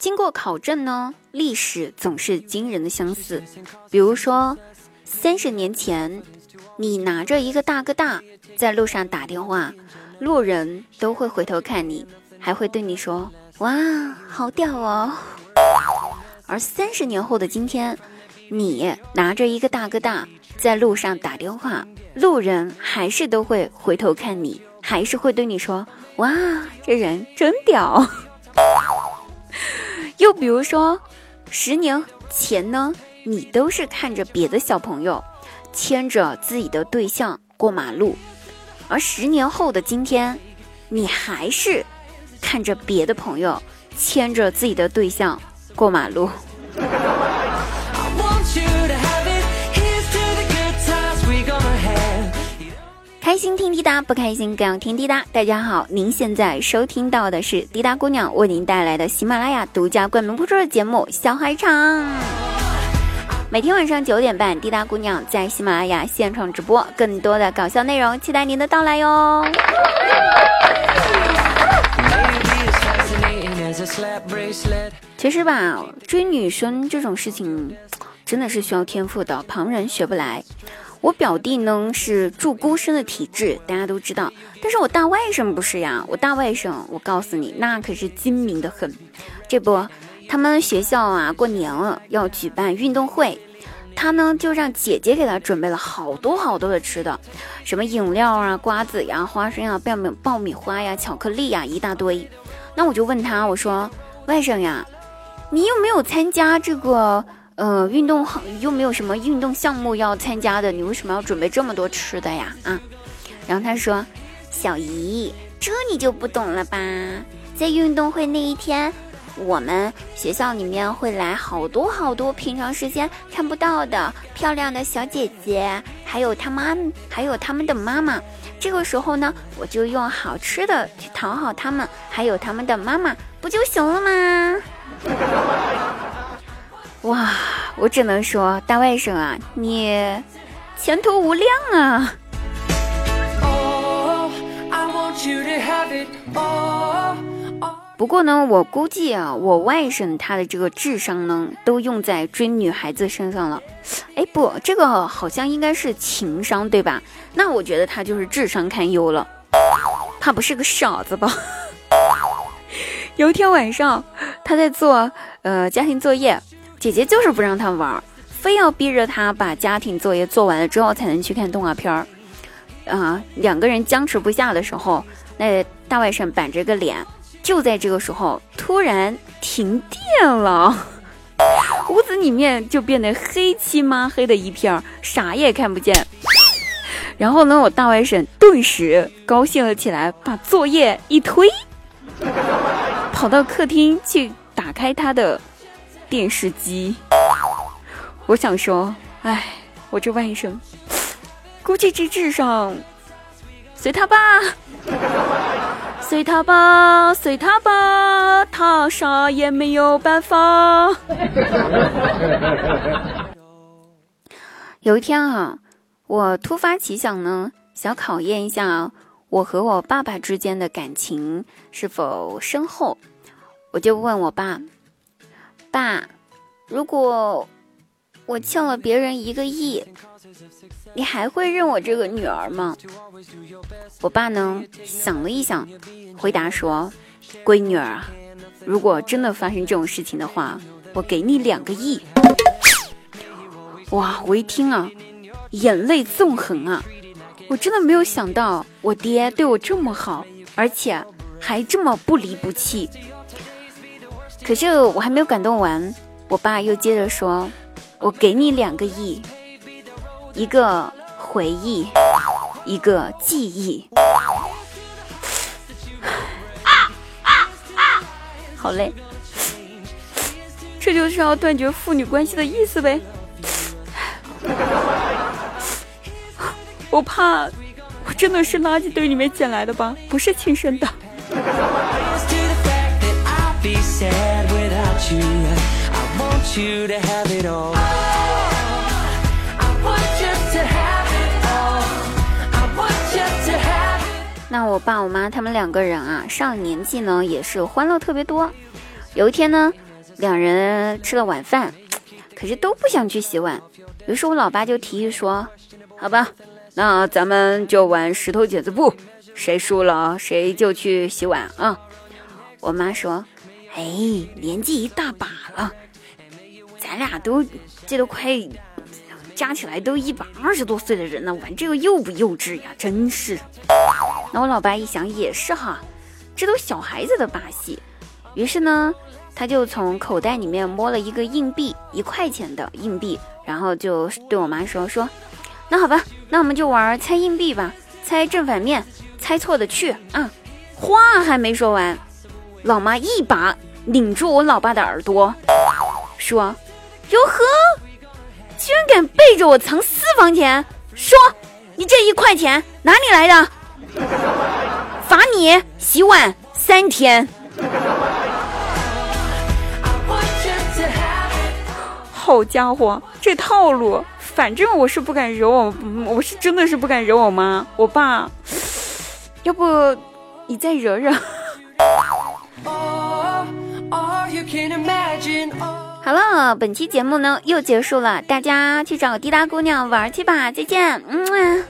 经过考证呢，历史总是惊人的相似。比如说，三十年前，你拿着一个大哥大在路上打电话，路人都会回头看你，还会对你说：“哇，好屌哦。”而三十年后的今天，你拿着一个大哥大在路上打电话，路人还是都会回头看你，还是会对你说：“哇，这人真屌。”就比如说，十年前呢，你都是看着别的小朋友牵着自己的对象过马路，而十年后的今天，你还是看着别的朋友牵着自己的对象。过马路。开心听滴答，不开心更要听滴答。大家好，您现在收听到的是滴答姑娘为您带来的喜马拉雅独家冠名播出的节目《小海场》。每天晚上九点半，滴答姑娘在喜马拉雅现场直播，更多的搞笑内容，期待您的到来哟。其实吧，追女生这种事情，真的是需要天赋的，旁人学不来。我表弟呢是住孤生的体质，大家都知道，但是我大外甥不是呀。我大外甥，我告诉你，那可是精明的很。这不，他们学校啊过年了要举办运动会，他呢就让姐姐给他准备了好多好多的吃的，什么饮料啊、瓜子呀、花生啊、爆米爆米花呀、巧克力呀，一大堆。那我就问他，我说外甥呀，你有没有参加这个呃运动？又没有什么运动项目要参加的，你为什么要准备这么多吃的呀？啊？然后他说，小姨，这你就不懂了吧？在运动会那一天，我们学校里面会来好多好多平常时间看不到的漂亮的小姐姐，还有他妈，还有他们的妈妈。这个时候呢，我就用好吃的去讨好他们，还有他们的妈妈，不就行了吗？哇，我只能说大外甥啊，你前途无量啊！不过呢，我估计啊，我外甥他的这个智商呢，都用在追女孩子身上了。哎，不，这个好像应该是情商，对吧？那我觉得他就是智商堪忧了。他不是个傻子吧？有一天晚上，他在做呃家庭作业，姐姐就是不让他玩，非要逼着他把家庭作业做完了之后才能去看动画片儿。啊，两个人僵持不下的时候，那大外甥板着个脸。就在这个时候，突然停电了，屋子里面就变得黑漆麻黑的一片，啥也看不见。然后呢，我大外甥顿时高兴了起来，把作业一推，跑到客厅去打开他的电视机。我想说，哎，我这外甥，估计这智商，随他吧。随他吧，随他吧，他啥也没有办法。有一天啊，我突发奇想呢，想考验一下我和我爸爸之间的感情是否深厚，我就问我爸：“爸，如果我欠了别人一个亿？”你还会认我这个女儿吗？我爸呢想了一想，回答说：“闺女儿啊，如果真的发生这种事情的话，我给你两个亿。”哇！我一听啊，眼泪纵横啊！我真的没有想到我爹对我这么好，而且还这么不离不弃。可是我还没有感动完，我爸又接着说：“我给你两个亿。”一个回忆，一个记忆。啊啊啊好嘞，这就是要断绝父女关系的意思呗。我怕我真的是垃圾堆里面捡来的吧，不是亲生的。那我爸我妈他们两个人啊，上年纪呢，也是欢乐特别多。有一天呢，两人吃了晚饭，可是都不想去洗碗。于是我老爸就提议说：“好吧，那咱们就玩石头剪子布，谁输了谁就去洗碗啊。”我妈说：“哎，年纪一大把了，咱俩都这都快加起来都一百二十多岁的人了，玩这个幼不幼稚呀？真是。”那我老爸一想也是哈，这都小孩子的把戏。于是呢，他就从口袋里面摸了一个硬币，一块钱的硬币。然后就对我妈说说，那好吧，那我们就玩猜硬币吧，猜正反面，猜错的去啊！话还没说完，老妈一把拧住我老爸的耳朵，说：“哟呵，居然敢背着我藏私房钱！说你这一块钱哪里来的？罚你洗碗三天。”好家伙，这套路，反正我是不敢惹我，我是真的是不敢惹我妈我爸，要不你再惹惹。好了，本期节目呢又结束了，大家去找滴答姑娘玩去吧，再见，嗯。